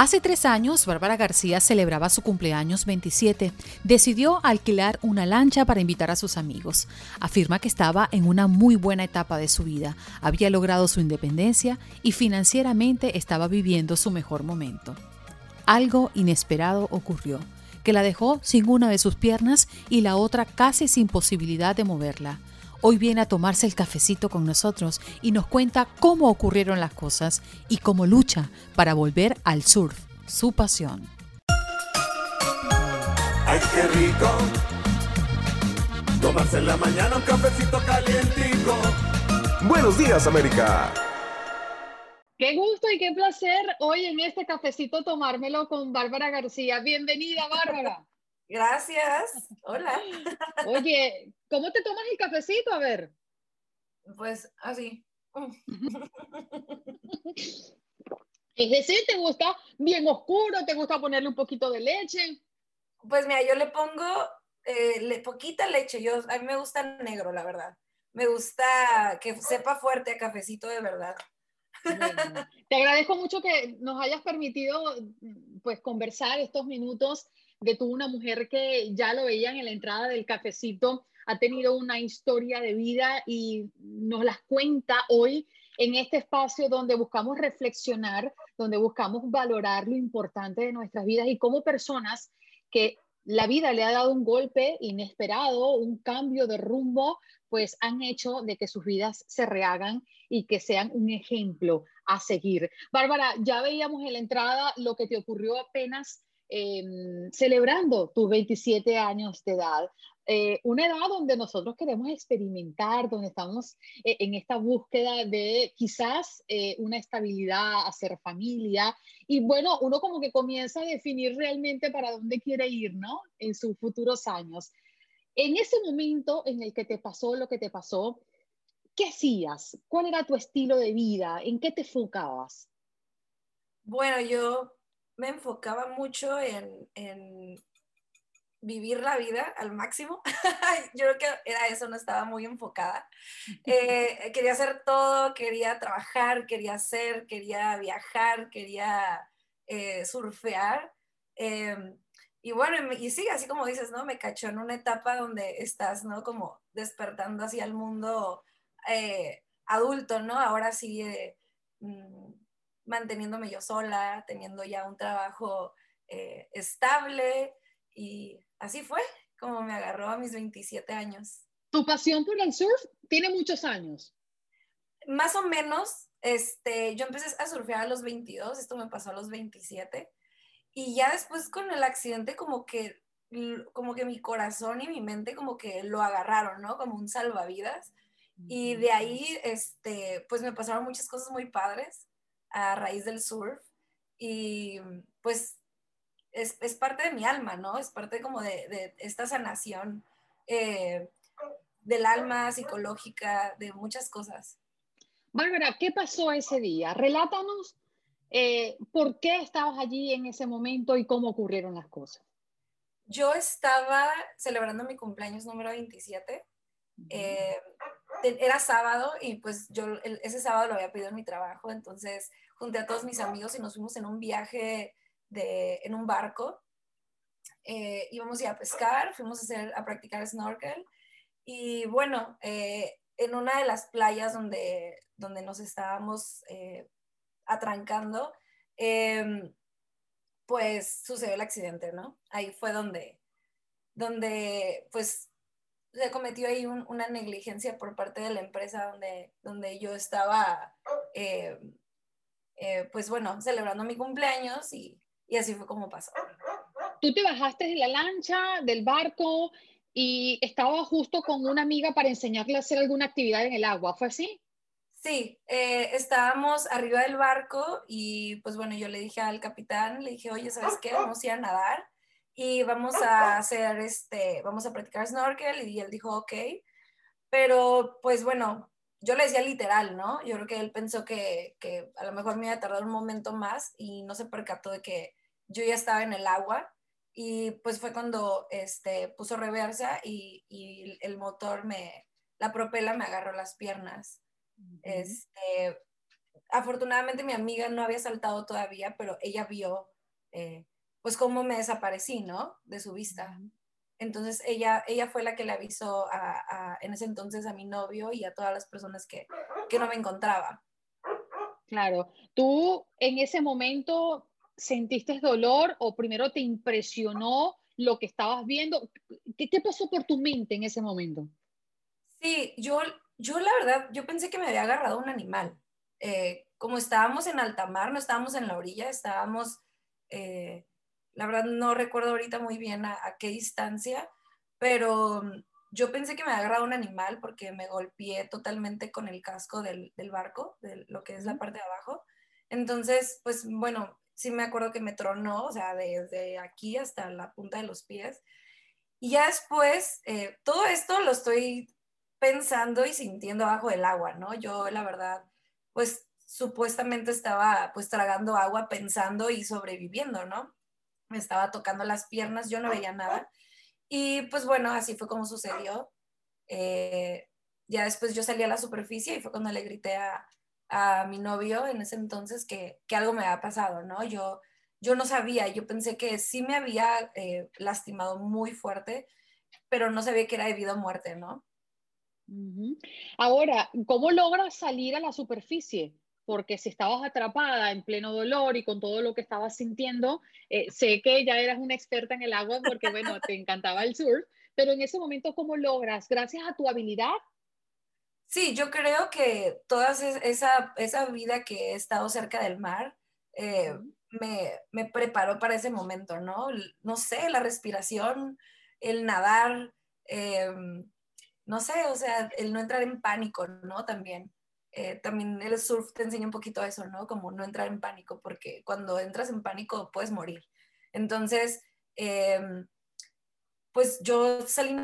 Hace tres años, Bárbara García celebraba su cumpleaños 27. Decidió alquilar una lancha para invitar a sus amigos. Afirma que estaba en una muy buena etapa de su vida. Había logrado su independencia y financieramente estaba viviendo su mejor momento. Algo inesperado ocurrió, que la dejó sin una de sus piernas y la otra casi sin posibilidad de moverla. Hoy viene a tomarse el cafecito con nosotros y nos cuenta cómo ocurrieron las cosas y cómo lucha para volver al surf, su pasión. ¡Ay, qué rico! Tomarse en la mañana un cafecito calientico. Buenos días, América. Qué gusto y qué placer hoy en este cafecito tomármelo con Bárbara García. Bienvenida, Bárbara. Gracias. Hola. Oye, ¿cómo te tomas el cafecito? A ver. Pues así. Es decir, ¿te gusta bien oscuro? ¿Te gusta ponerle un poquito de leche? Pues mira, yo le pongo eh, poquita leche. Yo, a mí me gusta negro, la verdad. Me gusta que sepa fuerte a cafecito de verdad. te agradezco mucho que nos hayas permitido pues conversar estos minutos de tú, una mujer que ya lo veían en la entrada del cafecito, ha tenido una historia de vida y nos las cuenta hoy en este espacio donde buscamos reflexionar, donde buscamos valorar lo importante de nuestras vidas y como personas que la vida le ha dado un golpe inesperado, un cambio de rumbo, pues han hecho de que sus vidas se rehagan y que sean un ejemplo a seguir. Bárbara, ya veíamos en la entrada lo que te ocurrió apenas Em, celebrando tus 27 años de edad. Eh, una edad donde nosotros queremos experimentar, donde estamos eh, en esta búsqueda de quizás eh, una estabilidad, hacer familia. Y bueno, uno como que comienza a definir realmente para dónde quiere ir, ¿no? En sus futuros años. En ese momento en el que te pasó lo que te pasó, ¿qué hacías? ¿Cuál era tu estilo de vida? ¿En qué te enfocabas? Bueno, yo me enfocaba mucho en, vivir la vida al máximo. Yo creo que era eso, no estaba muy enfocada. Eh, quería hacer todo, quería trabajar, quería hacer, quería viajar, quería eh, surfear. Em, y bueno, y sí, así como dices, ¿no? Me cachó en una etapa donde estás, ¿no? Como despertando hacia el mundo eh, adulto, ¿no? Ahora sí, mm, manteniéndome yo sola, teniendo ya un trabajo eh, estable y así fue como me agarró a mis 27 años. ¿Tu pasión por el surf tiene muchos años? Más o menos, este, yo empecé a surfear a los 22, esto me pasó a los 27 y ya después con el accidente como que como que mi corazón y mi mente como que lo agarraron, ¿no? Como un salvavidas. Y de ahí, este, pues me pasaron muchas cosas muy padres a raíz del surf y pues es, parte de mi alma, ¿no? Es parte como de, esta sanación eh, del alma psicológica, de muchas cosas. Bárbara, ¿qué pasó ese día? Relátanos eh, por qué estabas allí en ese momento y cómo ocurrieron las cosas. Yo estaba celebrando mi cumpleaños número 27 era sábado y pues yo ese sábado lo había pedido en mi trabajo, entonces junté a todos mis amigos y nos fuimos en un viaje de, en un barco. Eh, íbamos a pescar, fuimos a, hacer, a practicar snorkel y bueno, eh, en una de las playas donde, donde nos estábamos eh, atrancando, em, pues sucedió el accidente, ¿no? Ahí fue donde, donde pues se cometió ahí una negligencia por parte de la empresa donde, donde yo estaba, eh, eh, pues bueno, celebrando mi cumpleaños y, y, así fue como pasó. Tú te bajaste de la lancha, del barco y estaba justo con una amiga para enseñarle a hacer alguna actividad en el agua, ¿fue así? Sí, eh, estábamos arriba del barco y pues bueno, yo le dije al capitán, le dije, oye, ¿sabes qué? Vamos a ir a nadar y vamos a hacer este, vamos a practicar snorkel y él dijo, ok, pero pues bueno, yo le decía literal, ¿no? Yo creo que él pensó que, que a lo mejor me iba a tardar un momento más y no se percató de que yo ya estaba en el agua y pues fue cuando este, puso reversa y, y el motor me, la propela me agarró las piernas. este, afortunadamente mi amiga no había saltado todavía, pero ella vio eh, pues cómo me desaparecí, ¿no? De su vista. Entonces ella, ella fue la que le avisó a, en ese entonces a mi novio y a todas las personas que, que no me encontraba. Claro, tú en ese momento sentiste dolor o primero te impresionó lo que estabas viendo. ¿Qué, qué pasó por tu mente en ese momento? Sí, yo, yo la verdad, yo pensé que me había agarrado un animal. Eh, como estábamos en alta mar, no estábamos en la orilla, estábamos, eh, la verdad no recuerdo ahorita muy bien a, qué distancia, pero mm, yo pensé que me había agarrado un animal porque me golpeé totalmente con el casco del, del barco, de lo que es la parte de abajo. Entonces, pues bueno, sí me acuerdo que me tronó, o sea, desde aquí hasta la punta de los pies. Y ya después, eh, todo esto lo estoy pensando y sintiendo abajo del agua, ¿no? Yo, la verdad, pues supuestamente estaba pues tragando agua pensando y sobreviviendo, ¿no? Me estaba tocando las piernas, yo no veía nada. Y pues bueno, así fue como sucedió. Eh, ya después yo salí a la superficie y fue cuando le grité a, a mi novio en ese entonces que, que, algo me había pasado, ¿no? Yo, yo no sabía, yo pensé que sí me había eh, lastimado muy fuerte, pero no sabía que era debido a muerte, ¿no? Ahora, ¿cómo logras salir a la superficie? Porque si estabas atrapada en pleno dolor y con todo lo que estabas sintiendo, eh, sé que ya eras una experta en el agua porque, bueno, te encantaba el surf, pero en ese momento, ¿cómo logras? ¿Gracias a tu habilidad? Sí, yo creo que toda esa, esa vida que he estado cerca del mar eh, me, me, preparó para ese momento, ¿no? No sé, la respiración, el nadar, em, no sé, o sea, el no entrar en pánico, ¿no? También. Eh, también el surf te enseña un poquito eso, ¿no? Como no entrar en pánico, porque cuando entras en pánico puedes morir. Entonces, em, pues yo salí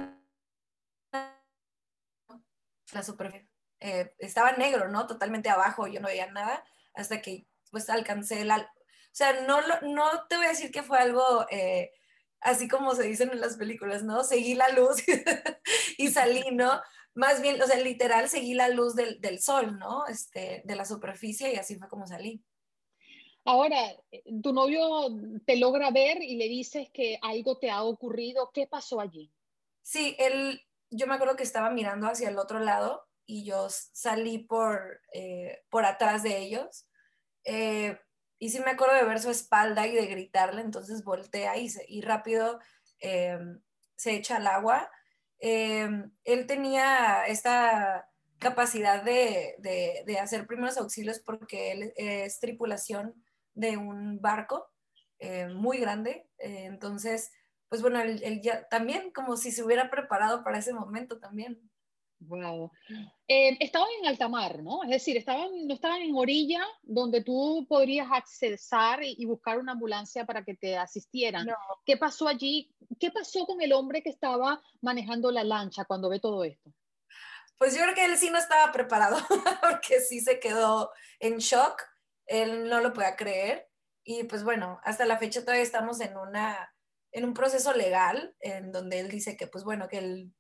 la superficie. Eh, estaba negro, ¿no? Totalmente abajo, yo no veía nada, hasta que pues alcancé la... O sea, no, no te voy a decir que fue algo... Eh, así como se dicen en las películas, ¿no? Seguí la luz y salí, ¿no? Más bien, o sea, literal, seguí la luz del, del, sol, ¿no? Este, de la superficie y así fue como salí. Ahora, tu novio te logra ver y le dices que algo te ha ocurrido. ¿Qué pasó allí? Sí, él, yo me acuerdo que estaba mirando hacia el otro lado y yo salí por, eh, por atrás de ellos. Eh, y sí me acuerdo de ver su espalda y de gritarle, entonces voltea y, y rápido eh, se echa al agua. Eh, él tenía esta capacidad de, de, hacer primeros auxilios porque él es tripulación de un barco eh, muy grande, entonces, pues bueno, él, ya también como si se hubiera preparado para ese momento también. Wow. Eh, estaban en alta mar, ¿no? Es decir, estaban, no estaban en orilla donde tú podrías accesar y, buscar una ambulancia para que te asistieran. ¿Qué pasó allí? ¿Qué pasó con el hombre que estaba manejando la lancha cuando ve todo esto? Pues yo creo que él sí no estaba preparado, porque sí se quedó en shock. Él no lo podía creer. Y pues bueno, hasta la fecha todavía estamos en una en un proceso legal en donde él dice que pues bueno, que él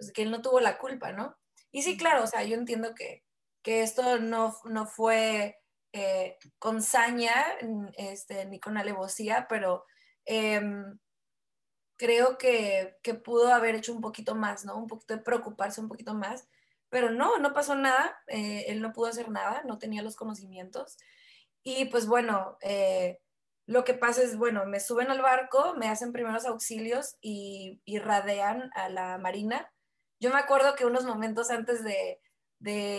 pues, que él no tuvo la culpa, ¿no? Y sí, claro, o sea, yo entiendo que, que esto no, no fue eh, con saña este, ni con alevosía, pero em, creo que, que, pudo haber hecho un poquito más, ¿no? Un poquito de preocuparse un poquito más, pero no, no pasó nada, eh, él no pudo hacer nada, no tenía los conocimientos. Y pues bueno, eh, lo que pasa es, bueno, me suben al barco, me hacen primeros auxilios y, y radean a la marina yo me acuerdo que unos momentos antes de,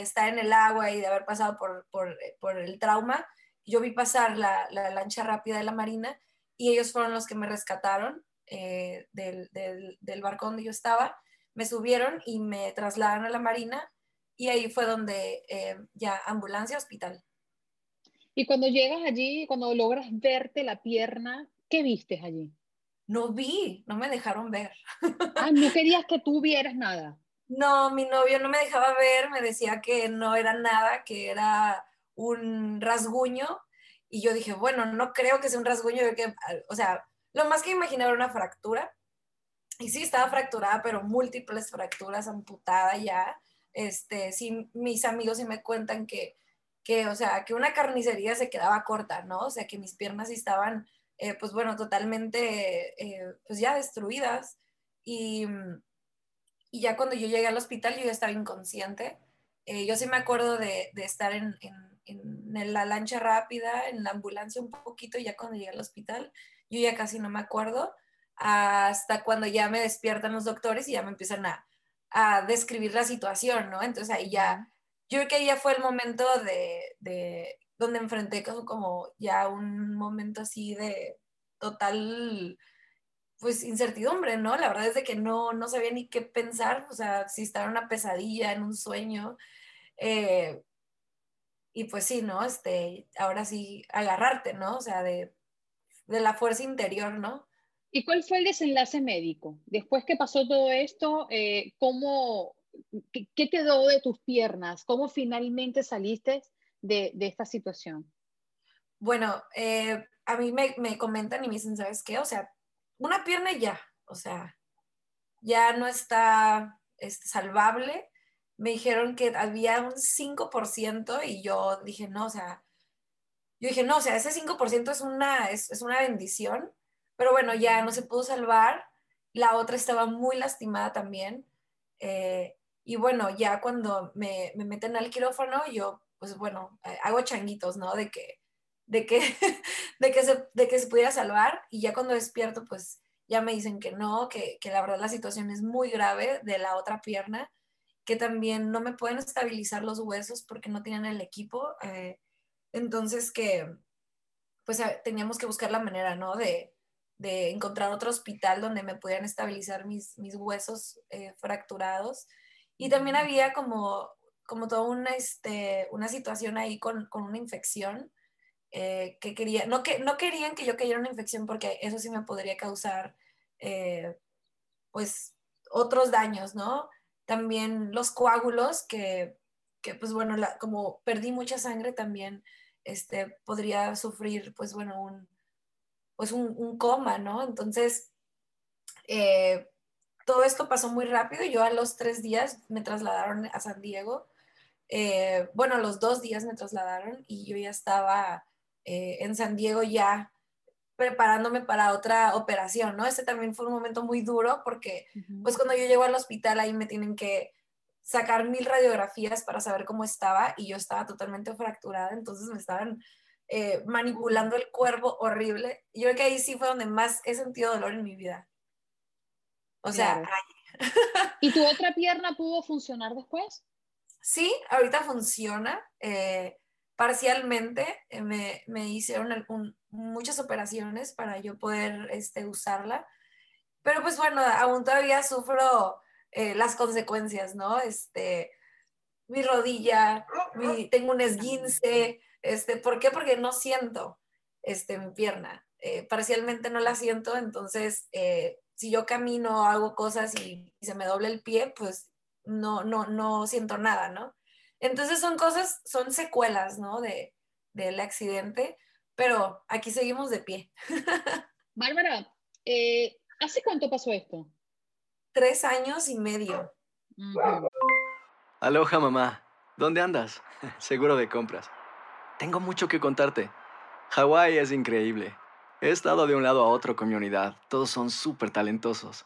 estar en el agua y de haber pasado por, el trauma, yo vi pasar la, lancha rápida de la Marina y ellos fueron los que me rescataron eh, del, barco donde yo estaba, me subieron y me trasladaron a la Marina y ahí fue donde eh, ya ambulancia, hospital. Y cuando llegas allí, cuando logras verte la pierna, ¿qué vistes allí? No vi, no me dejaron ver. Ah, no querías que tú vieras nada. No, mi novio no me dejaba ver, me decía que no era nada, que era un rasguño. Y yo dije, bueno, no creo que sea un rasguño, que, o sea, lo más que imaginaba era una fractura. Y sí, estaba fracturada, pero múltiples fracturas, amputada ya. Este, sí, mis amigos sí me cuentan que, que, o sea, que una carnicería se quedaba corta, ¿no? O sea, que mis piernas sí estaban, eh, pues bueno, totalmente, eh, pues ya destruidas. Y, y, ya cuando yo llegué al hospital, yo ya estaba inconsciente. Eh, yo sí me acuerdo de, estar en, en, en, la lancha rápida, en la ambulancia un poquito, y ya cuando llegué al hospital, yo ya casi no me acuerdo, hasta cuando ya me despiertan los doctores y ya me empiezan a, a describir la situación, ¿no? Entonces ahí ya, yo creo que ahí ya fue el momento de donde enfrenté como, ya un momento así de total, pues incertidumbre, ¿no? La verdad es de que no, no sabía ni qué pensar, o sea, si estaba en una pesadilla, en un sueño. Eh, y pues sí, ¿no? Este, ahora sí, agarrarte, ¿no? O sea, de, de la fuerza interior, ¿no? ¿Y cuál fue el desenlace médico? Después que pasó todo esto, eh, ¿cómo, qué, qué, quedó de tus piernas? ¿Cómo finalmente saliste de, de esta situación? Bueno, eh, a mí me, me, comentan y me dicen, ¿sabes qué? O sea, una pierna ya, o sea, ya no está este, salvable. Me dijeron que había un 5% y yo dije, no, o sea, yo dije, no, o sea, ese 5% es una, es, es una bendición pero bueno, ya no se pudo salvar. La otra estaba muy lastimada también. Eh, y bueno, ya cuando me, me, meten al quirófano, yo, pues bueno, eh, hago changuitos, ¿no? De que, de que, de que, se, de que se pudiera salvar. Y ya cuando despierto, pues ya me dicen que no, que, que la verdad la situación es muy grave de la otra pierna, que también no me pueden estabilizar los huesos porque no tienen el equipo. Eh, entonces que, pues teníamos que buscar la manera, ¿no? De, de encontrar otro hospital donde me pudieran estabilizar mis, mis huesos eh, fracturados. Y también había como, como toda una, este, una situación ahí con, con una infección eh, que quería, no, que, no querían que yo cayera una infección porque eso sí me podría causar eh, pues otros daños, ¿no? También los coágulos que, que pues bueno, como perdí mucha sangre también este, podría sufrir pues bueno un pues un, coma, ¿no? Entonces, eh, todo esto pasó muy rápido. Yo a los tres días me trasladaron a San Diego. Eh, bueno, los dos días me trasladaron y yo ya estaba eh, en San Diego ya preparándome para otra operación, ¿no? Este también fue un momento muy duro porque, pues cuando yo llego al hospital ahí me tienen que sacar mil radiografías para saber cómo estaba y yo estaba totalmente fracturada, entonces me estaban eh, manipulando el cuerpo horrible. Yo creo que ahí sí fue donde más he sentido dolor en mi vida. O sea, ¿y tu otra pierna pudo funcionar después? Sí, ahorita funciona. Eh, parcialmente eh, me, me, hicieron muchas operaciones para yo poder este, usarla. Pero pues bueno, aún todavía sufro eh, las consecuencias, ¿no? Este, mi rodilla, mi, tengo un esguince, este, ¿Por qué? Porque no siento este, mi pierna. Parcialmente no la siento, entonces si yo camino, hago cosas y, se me doble el pie, pues no, no, no siento nada, ¿no? Entonces son cosas, son secuelas, ¿no? De, del accidente, pero aquí seguimos de pie. Bárbara, eh, ¿hace cuánto pasó esto? Tres años y medio. Uh -huh. Aloha, mamá. ¿Dónde andas? Seguro de compras. Tengo mucho que contarte. Hawái es increíble. He estado de un lado a otro con mi unidad. Todos son súper talentosos.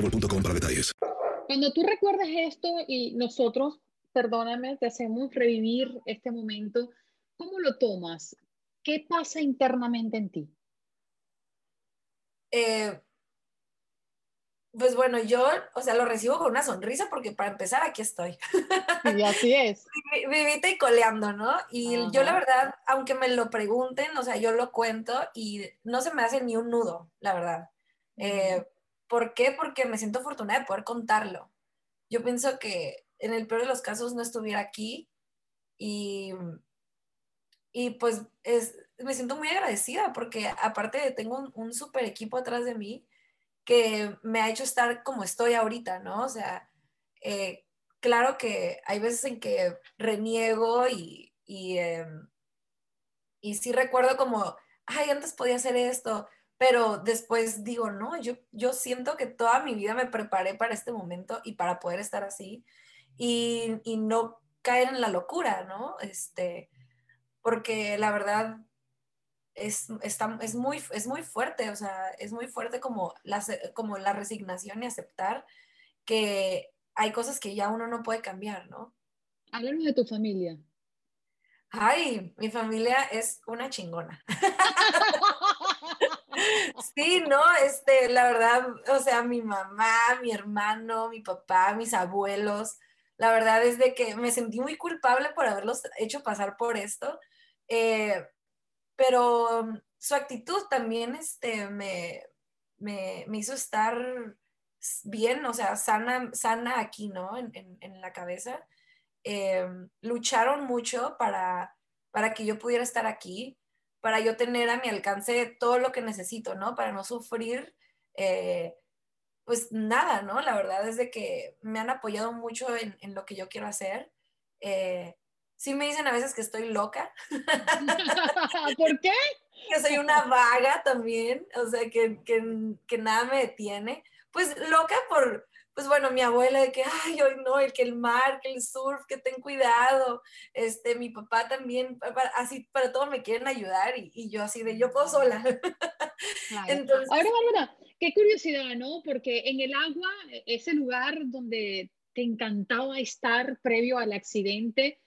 boostmobile.com para detalles. Cuando tú recuerdas esto y nosotros, perdóname, te hacemos revivir este momento, ¿cómo lo tomas? ¿Qué pasa internamente en ti? Eh, pues bueno, yo, o sea, lo recibo con una sonrisa porque para empezar aquí estoy. Y así es. Vivita y coleando, ¿no? Y Ajá. yo la verdad, aunque me lo pregunten, o sea, yo lo cuento y no se me hace ni un nudo, la verdad. Eh, ¿Por qué? Porque me siento afortunada de poder contarlo. Yo pienso que en el peor de los casos no estuviera aquí y, y pues es, me siento muy agradecida porque aparte tengo un, un súper equipo atrás de mí que me ha hecho estar como estoy ahorita, ¿no? O sea, eh, claro que hay veces en que reniego y, y, y sí recuerdo como, ay, antes podía hacer esto, pero después digo, no, yo, yo siento que toda mi vida me preparé para este momento y para poder estar así y, y no caer en la locura, ¿no? Este, porque la verdad es, está, es, muy, es muy fuerte, o sea, es muy fuerte como la, como la resignación y aceptar que hay cosas que ya uno no puede cambiar, ¿no? Háblanos de tu familia. Ay, mi familia es una chingona. Sí, no, este, la verdad, o sea, mi mamá, mi hermano, mi papá, mis abuelos, la verdad es de que me sentí muy culpable por haberlos hecho pasar por esto, eh, pero su actitud también este, me, me, me, hizo estar bien, o sea, sana, sana aquí, ¿no? En, en, en la cabeza. Eh, lucharon mucho para, para que yo pudiera estar aquí para yo tener a mi alcance todo lo que necesito, ¿no? Para no sufrir, eh, pues nada, ¿no? La verdad es de que me han apoyado mucho en, en lo que yo quiero hacer. Eh, sí me dicen a veces que estoy loca. ¿Por qué? Que soy una vaga también, o sea, que, que, que nada me detiene. Pues loca por, pues bueno, mi abuela de que, ay, hoy no, el que el mar, que el surf, que ten cuidado, este, mi papá también, para, así para todo me quieren ayudar y, y, yo así de, yo puedo sola. Claro. Entonces, Ahora, Bárbara, qué curiosidad, ¿no? Porque en el agua, ese lugar donde te encantaba estar previo al accidente,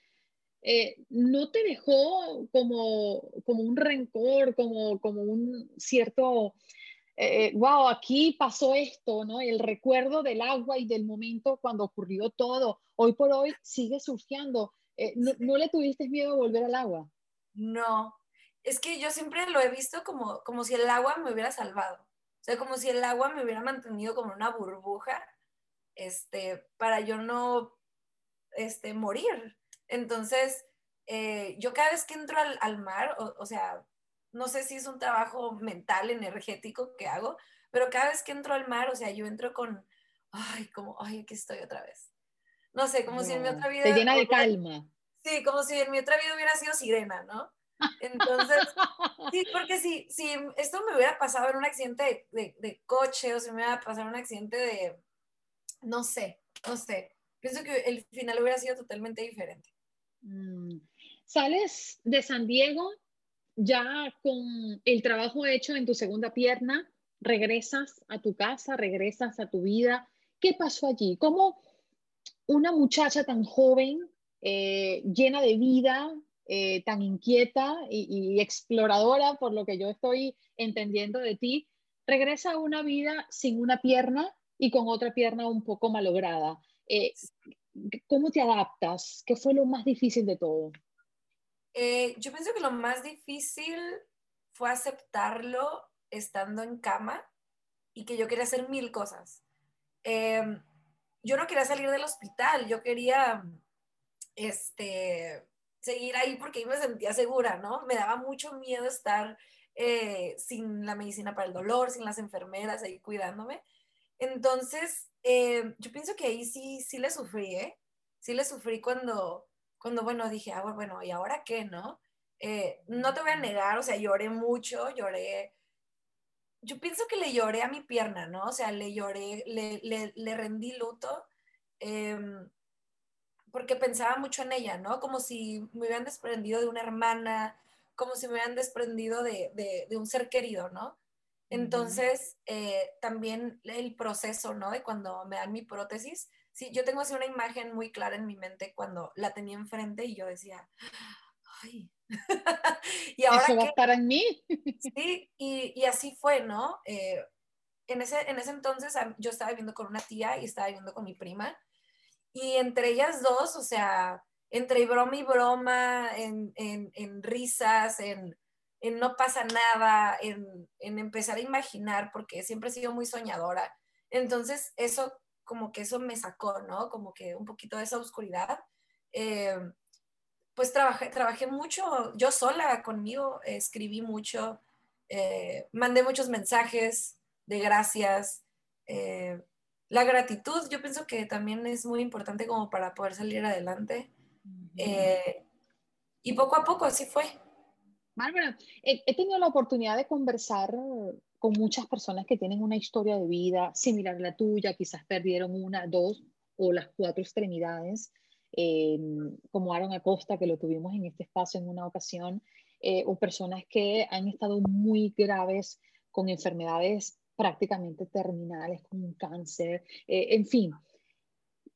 eh, ¿no te dejó como, como un rencor, como, como un cierto eh, wow, aquí pasó esto, ¿no? El recuerdo del agua y del momento cuando ocurrió todo. Hoy por hoy sigue surfeando. Eh, ¿no, ¿no, le tuviste miedo a volver al agua? No, es que yo siempre lo he visto como, como si el agua me hubiera salvado. O sea, como si el agua me hubiera mantenido como una burbuja, este, para yo no, este, morir. Entonces, eh, yo cada vez que entro al, al mar, o, o sea, no sé si es un trabajo mental, energético que hago, pero cada vez que entro al mar, o sea, yo entro con, ay, como, ay, aquí estoy otra vez. No sé, como no, si en mi otra vida... Te llena de calma. Sí, como si en mi otra vida hubiera sido sirena, ¿no? Entonces, sí, porque si, si esto me hubiera pasado en un accidente de, de, de coche o si me hubiera pasado en un accidente de, no sé, no sé, pienso que el final hubiera sido totalmente diferente. Mm. Sales de San Diego ya con el trabajo hecho en tu segunda pierna, regresas a tu casa, regresas a tu vida. ¿Qué pasó allí? ¿Cómo una muchacha tan joven, eh, llena de vida, eh, tan inquieta y, exploradora, por lo que yo estoy entendiendo de ti, regresa a una vida sin una pierna y con otra pierna un poco malograda? Eh, ¿Cómo te adaptas? ¿Qué fue lo más difícil de todo? Yo pienso que lo más difícil fue aceptarlo estando en cama y que yo quería hacer mil cosas. Em, yo no quería salir del hospital, yo quería este, seguir ahí porque ahí me sentía segura, ¿no? Me daba mucho miedo estar eh, sin la medicina para el dolor, sin las enfermeras ahí cuidándome. Entonces, em, yo pienso que ahí sí, sí le sufrí, ¿eh? Sí le sufrí cuando, cuando bueno, dije, ah, bueno, ¿y ahora qué, no? Eh, no te voy a negar, o sea, lloré mucho, lloré. Yo pienso que le lloré a mi pierna, ¿no? O sea, le lloré, le, le, rendí luto, em, porque pensaba mucho en ella, ¿no? Como si me hubieran desprendido de una hermana, como si me hubieran desprendido de, de, un ser querido, ¿no? Entonces, eh, también el proceso, ¿no? De cuando me dan mi prótesis, sí, yo tengo así una imagen muy clara en mi mente cuando la tenía enfrente y yo decía, ay, y ahora Eso va a estar en mí. sí, y, y, así fue, ¿no? Eh, en, ese, en ese entonces yo estaba viviendo con una tía y estaba viviendo con mi prima. Y entre ellas dos, o sea, entre broma y broma, en, en, en risas, en, en, no pasa nada, en, empezar a imaginar, porque siempre he sido muy soñadora. Entonces, eso, como que eso me sacó, ¿no? Como que un poquito de esa oscuridad. Eh, pues trabajé, trabajé mucho, yo sola conmigo, escribí mucho, eh, mandé muchos mensajes de gracias. Eh, la gratitud, yo pienso que también es muy importante como para poder salir adelante. Eh, y poco a poco así fue. Bárbara, he, tenido la oportunidad de conversar con muchas personas que tienen una historia de vida similar a la tuya, quizás perdieron una, dos o las cuatro extremidades. Em, como Aaron Acosta, que lo tuvimos en este espacio en una ocasión, eh, o personas que han estado muy graves con enfermedades prácticamente terminales, como un cáncer, eh, en fin.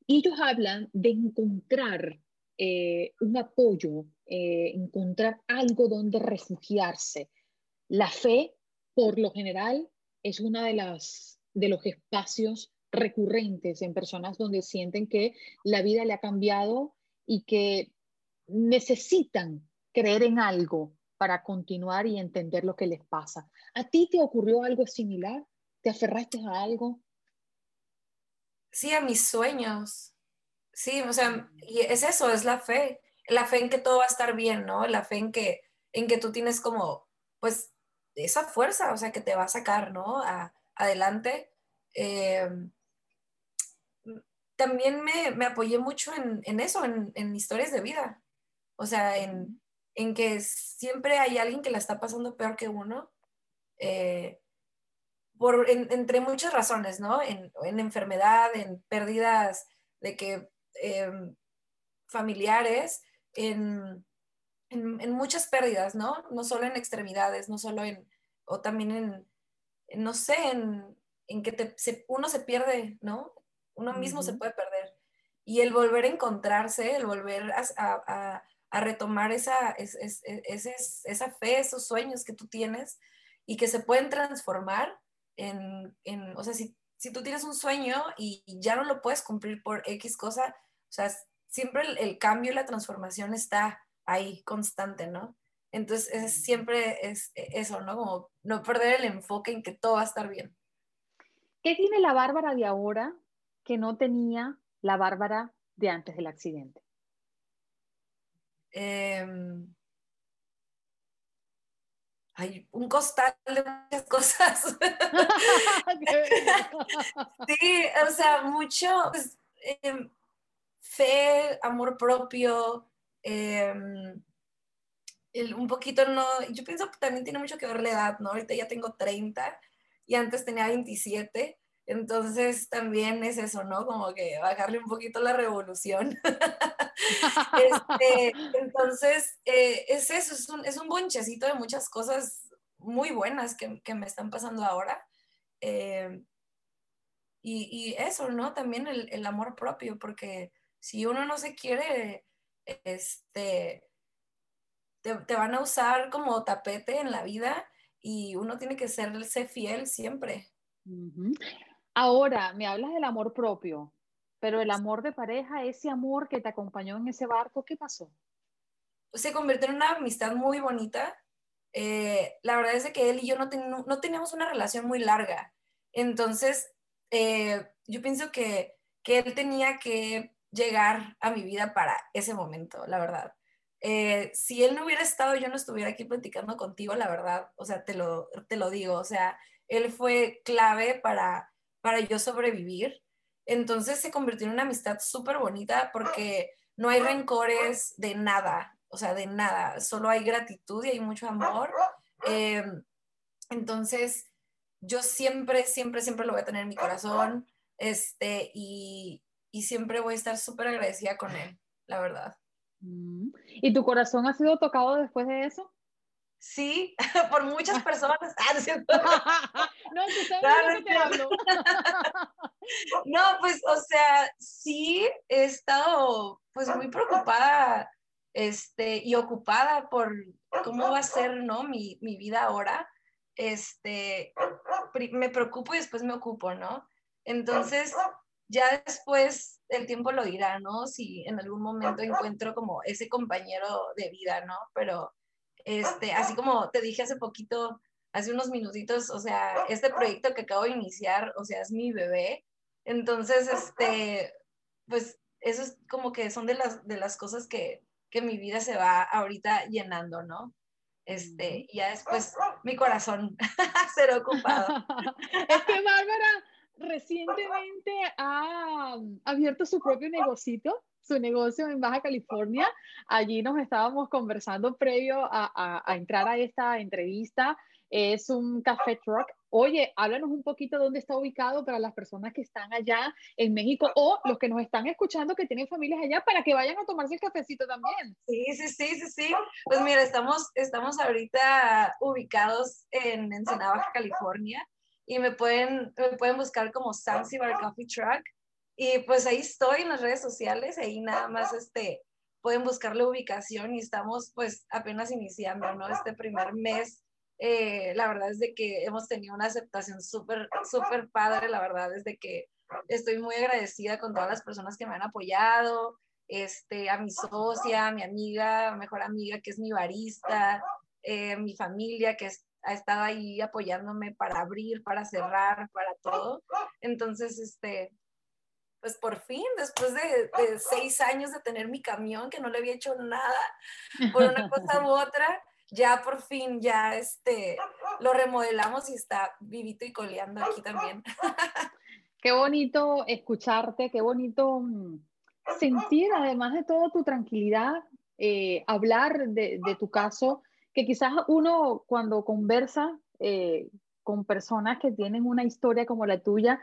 Ellos hablan de encontrar eh, un apoyo, encontrar algo donde refugiarse. La fe, por lo general, es una de las de los espacios recurrentes en personas donde sienten que la vida le ha cambiado y que necesitan creer en algo para continuar y entender lo que les pasa. ¿A ti te ocurrió algo similar? ¿Te aferraste a algo? Sí, a mis sueños. Sí, o sea, y es eso, es la fe. La fe en que todo va a estar bien, ¿no? La fe en que, en que tú tienes como, pues, esa fuerza, o sea, que te va a sacar, ¿no? adelante. Eh, también me, apoyé mucho en, eso, en, historias de vida. O sea, en, que siempre hay alguien que la está pasando peor que uno. Eh, por, entre muchas razones, ¿no? En, enfermedad, en pérdidas de que em, familiares, en, muchas pérdidas, ¿no? No solo en extremidades, no solo en, o también en, no sé, en, que uno se pierde, ¿no? uno mismo se puede perder. Y el volver a encontrarse, el volver a, retomar esa, esa fe, esos sueños que tú tienes y que se pueden transformar en, o sea, si, tú tienes un sueño y, ya no lo puedes cumplir por X cosa, o sea, siempre el, cambio y la transformación está ahí constante, ¿no? Entonces, es, siempre es eso, ¿no? Como no perder el enfoque en que todo va a estar bien. ¿Qué tiene la Bárbara de ahora que no tenía la Bárbara de antes del accidente? Em, hay un costal de muchas cosas. sí, o sea, mucho pues, em, fe, amor propio, em, un poquito no, yo pienso que también tiene mucho que ver la edad, ¿no? Ahorita ya tengo 30 y antes tenía 27 entonces también es eso, ¿no? Como que bajarle un poquito la revolución. Este, entonces, eh, es eso, es un, bonchecito de muchas cosas muy buenas que, me están pasando ahora. Eh, y, y, eso, ¿no? También el, el, amor propio, porque si uno no se quiere, este, te, te, van a usar como tapete en la vida y uno tiene que serse fiel siempre. Ahora, me hablas del amor propio, pero el amor de pareja, ese amor que te acompañó en ese barco, ¿qué pasó? Se convirtió en una amistad muy bonita. Eh, la verdad es que él y yo no, ten, no teníamos una relación muy larga. Entonces, eh, yo pienso que, que, él tenía que llegar a mi vida para ese momento, la verdad. Eh, si él no hubiera estado, yo no estuviera aquí platicando contigo, la verdad, o sea, te lo, te lo digo, o sea, él fue clave para, para yo sobrevivir. Entonces se convirtió en una amistad súper bonita porque no hay rencores de nada, o sea, de nada, solo hay gratitud y hay mucho amor. Eh, entonces, yo siempre, siempre, siempre lo voy a tener en mi corazón, este, y, y siempre voy a estar súper agradecida con él, la verdad. Mm. ¿Y tu corazón ha sido tocado después de eso? Sí, por muchas personas. Ah, no, tú sabes te hablo. no, pues, o sea, sí he estado pues muy preocupada este, y ocupada por cómo va a ser, ¿no? Mi, mi vida ahora este, me preocupo y después me ocupo, ¿no? Entonces, ya después el tiempo lo dirá, ¿no? Si en algún momento encuentro como ese compañero de vida, ¿no? Pero, este, así como te dije hace poquito, hace unos minutitos, o sea, este proyecto que acabo de iniciar, o sea, es mi bebé. Entonces, este, pues, eso es como que son de las, de las cosas que, que mi vida se va ahorita llenando, ¿no? este, y ya después mi corazón será ocupado. es que Bárbara recientemente ha abierto su propio negocito, su negocio en Baja California. Allí nos estábamos conversando previo a entrar a esta entrevista. Es un café truck Oye, háblanos un poquito dónde está ubicado para las personas que están allá en México o los que nos están escuchando que tienen familias allá para que vayan a tomarse el cafecito también. Sí, sí, sí, sí, sí. Pues mira, estamos, estamos ahorita ubicados en Ensenada, Baja California y me pueden, me pueden buscar como Zanzibar Coffee Truck y pues ahí estoy en las redes sociales, ahí nada más este, pueden buscar la ubicación y estamos pues apenas iniciando, ¿no? Este primer mes eh, la verdad es de que hemos tenido una aceptación súper, súper padre, la verdad es de que estoy muy agradecida con todas las personas que me han apoyado, este, a mi socia, a mi amiga, mejor amiga que es mi barista, eh, mi familia que ha estado ahí apoyándome para abrir, para cerrar, para todo. Entonces, este, pues por fin, después de, de, seis años de tener mi camión, que no le había hecho nada por una cosa u otra, ya por fin, ya este, lo remodelamos y está vivito y coleando aquí también. Qué bonito escucharte, qué bonito mm, sentir, además de todo, tu tranquilidad, eh, hablar de, de, tu caso, que quizás uno cuando conversa eh, con personas que tienen una historia como la tuya,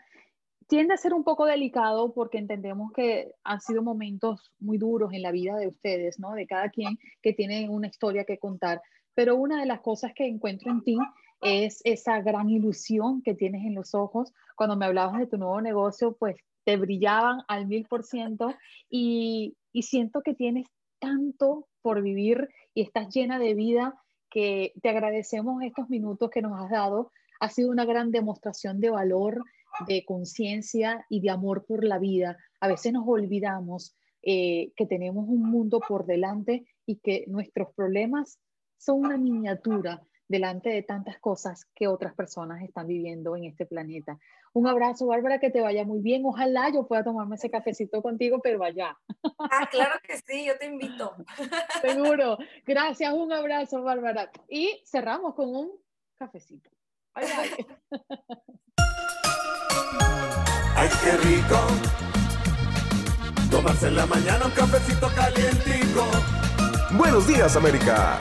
tiende a ser un poco delicado porque entendemos que han sido momentos muy duros en la vida de ustedes, ¿no? De cada quien que tiene una historia que contar. Pero una de las cosas que encuentro en ti es esa gran ilusión que tienes en los ojos. Cuando me hablabas de tu nuevo negocio, pues te brillaban al mil por ciento y, siento que tienes tanto por vivir y estás llena de vida que te agradecemos estos minutos que nos has dado. Ha sido una gran demostración de valor, de conciencia y de amor por la vida. A veces nos olvidamos eh, que tenemos un mundo por delante y que nuestros problemas son una miniatura delante de tantas cosas que otras personas están viviendo en este planeta. Un abrazo, Bárbara, que te vaya muy bien. Ojalá yo pueda tomarme ese cafecito contigo, pero allá. Ah, claro que sí, yo te invito. Seguro. Gracias, un abrazo, Bárbara. Y cerramos con un cafecito. Ay, ay. Ay, qué rico. Tomarse en la mañana un cafecito calientico. Buenos días, América.